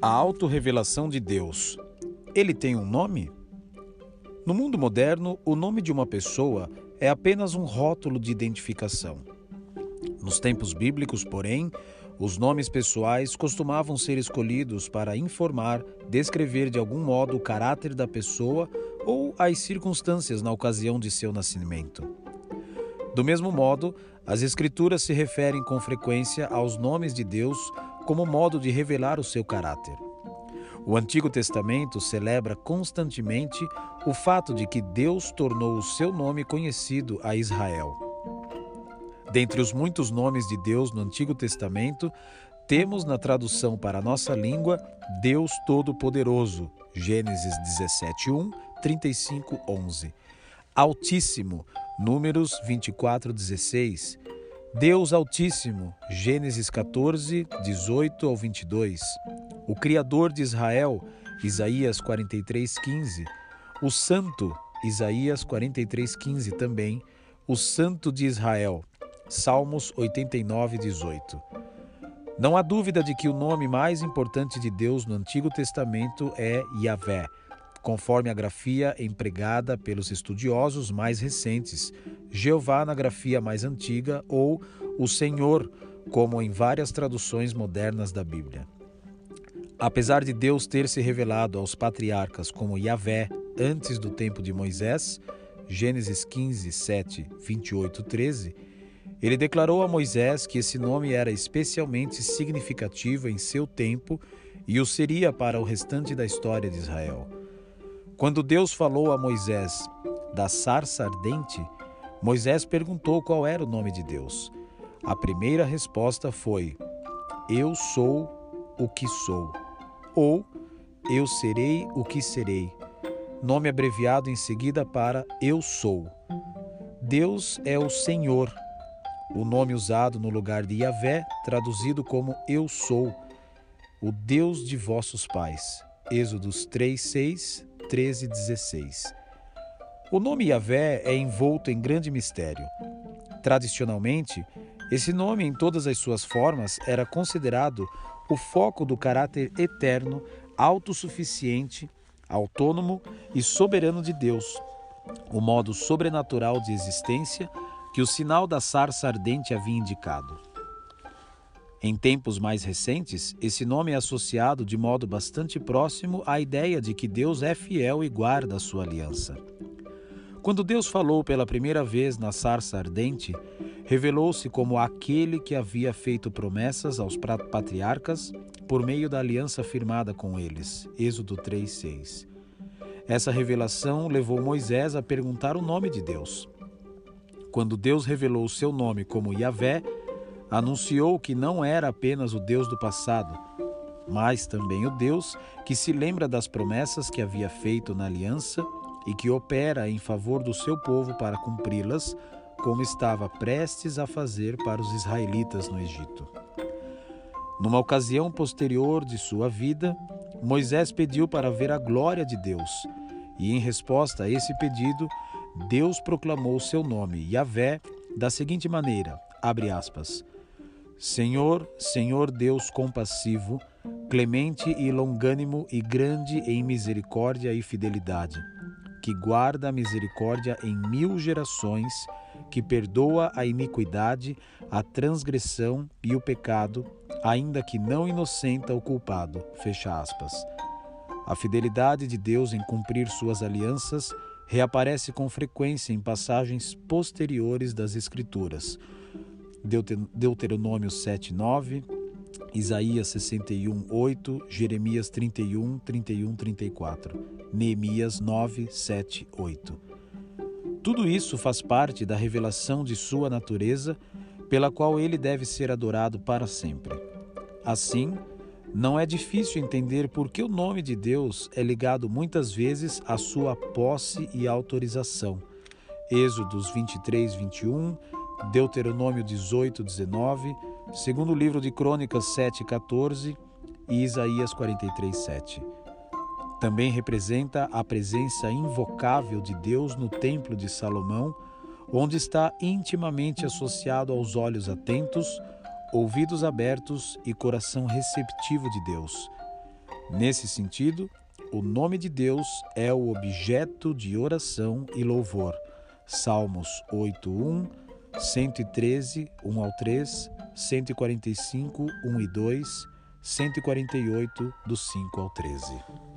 A autorrevelação de Deus. Ele tem um nome? No mundo moderno, o nome de uma pessoa é apenas um rótulo de identificação. Nos tempos bíblicos, porém, os nomes pessoais costumavam ser escolhidos para informar, descrever de algum modo o caráter da pessoa ou as circunstâncias na ocasião de seu nascimento. Do mesmo modo, as Escrituras se referem com frequência aos nomes de Deus como modo de revelar o seu caráter. O Antigo Testamento celebra constantemente o fato de que Deus tornou o seu nome conhecido a Israel. Dentre os muitos nomes de Deus no Antigo Testamento, temos na tradução para a nossa língua Deus Todo-Poderoso, Gênesis 17:1, 35:11. Altíssimo, Números 24:16. Deus Altíssimo, Gênesis 14, 18 ao 22. O Criador de Israel, Isaías 43, 15. O Santo, Isaías 43, 15 também. O Santo de Israel, Salmos 89, 18. Não há dúvida de que o nome mais importante de Deus no Antigo Testamento é Yahvé, conforme a grafia empregada pelos estudiosos mais recentes, Jeová na grafia mais antiga ou o Senhor, como em várias traduções modernas da Bíblia. Apesar de Deus ter se revelado aos patriarcas como Yahvé antes do tempo de Moisés, Gênesis 15, 7, 28, 13, ele declarou a Moisés que esse nome era especialmente significativo em seu tempo e o seria para o restante da história de Israel. Quando Deus falou a Moisés da sarça ardente, Moisés perguntou qual era o nome de Deus. A primeira resposta foi: Eu sou o que sou, ou Eu serei o que serei. Nome abreviado em seguida para Eu sou. Deus é o Senhor, o nome usado no lugar de Yahvé, traduzido como Eu sou, o Deus de vossos pais. Êxodos 3, 6, 13 e 16. O nome Yahvé é envolto em grande mistério. Tradicionalmente, esse nome, em todas as suas formas, era considerado o foco do caráter eterno, autossuficiente, autônomo e soberano de Deus, o modo sobrenatural de existência que o sinal da sarça ardente havia indicado. Em tempos mais recentes, esse nome é associado de modo bastante próximo à ideia de que Deus é fiel e guarda a sua aliança. Quando Deus falou pela primeira vez na sarça ardente, revelou-se como aquele que havia feito promessas aos patriarcas por meio da aliança firmada com eles. Êxodo 3:6. Essa revelação levou Moisés a perguntar o nome de Deus. Quando Deus revelou o seu nome como Yahvé, anunciou que não era apenas o Deus do passado, mas também o Deus que se lembra das promessas que havia feito na aliança e que opera em favor do seu povo para cumpri-las, como estava prestes a fazer para os israelitas no Egito. Numa ocasião posterior de sua vida, Moisés pediu para ver a glória de Deus, e em resposta a esse pedido, Deus proclamou seu nome, Yahvé, da seguinte maneira: abre aspas. Senhor, Senhor Deus compassivo, clemente e longânimo e grande em misericórdia e fidelidade, que guarda a misericórdia em mil gerações, que perdoa a iniquidade, a transgressão e o pecado, ainda que não inocenta o culpado. Fecha aspas. A fidelidade de Deus em cumprir suas alianças reaparece com frequência em passagens posteriores das Escrituras Deuteronômio 7, 9, Isaías 61, 8, Jeremias 31, 31, 34, Neemias 9, 7, 8. Tudo isso faz parte da revelação de sua natureza, pela qual ele deve ser adorado para sempre. Assim, não é difícil entender por que o nome de Deus é ligado muitas vezes à sua posse e autorização. Êxodos 23, 21, Deuteronômio 18, 19, segundo livro de Crônicas 7, 14 e Isaías 43, 7. Também representa a presença invocável de Deus no Templo de Salomão, onde está intimamente associado aos olhos atentos, ouvidos abertos e coração receptivo de Deus. Nesse sentido, o nome de Deus é o objeto de oração e louvor. Salmos 8:1, 113, 1 ao 3, 145, 1 e 2, 148, do 5 ao 13.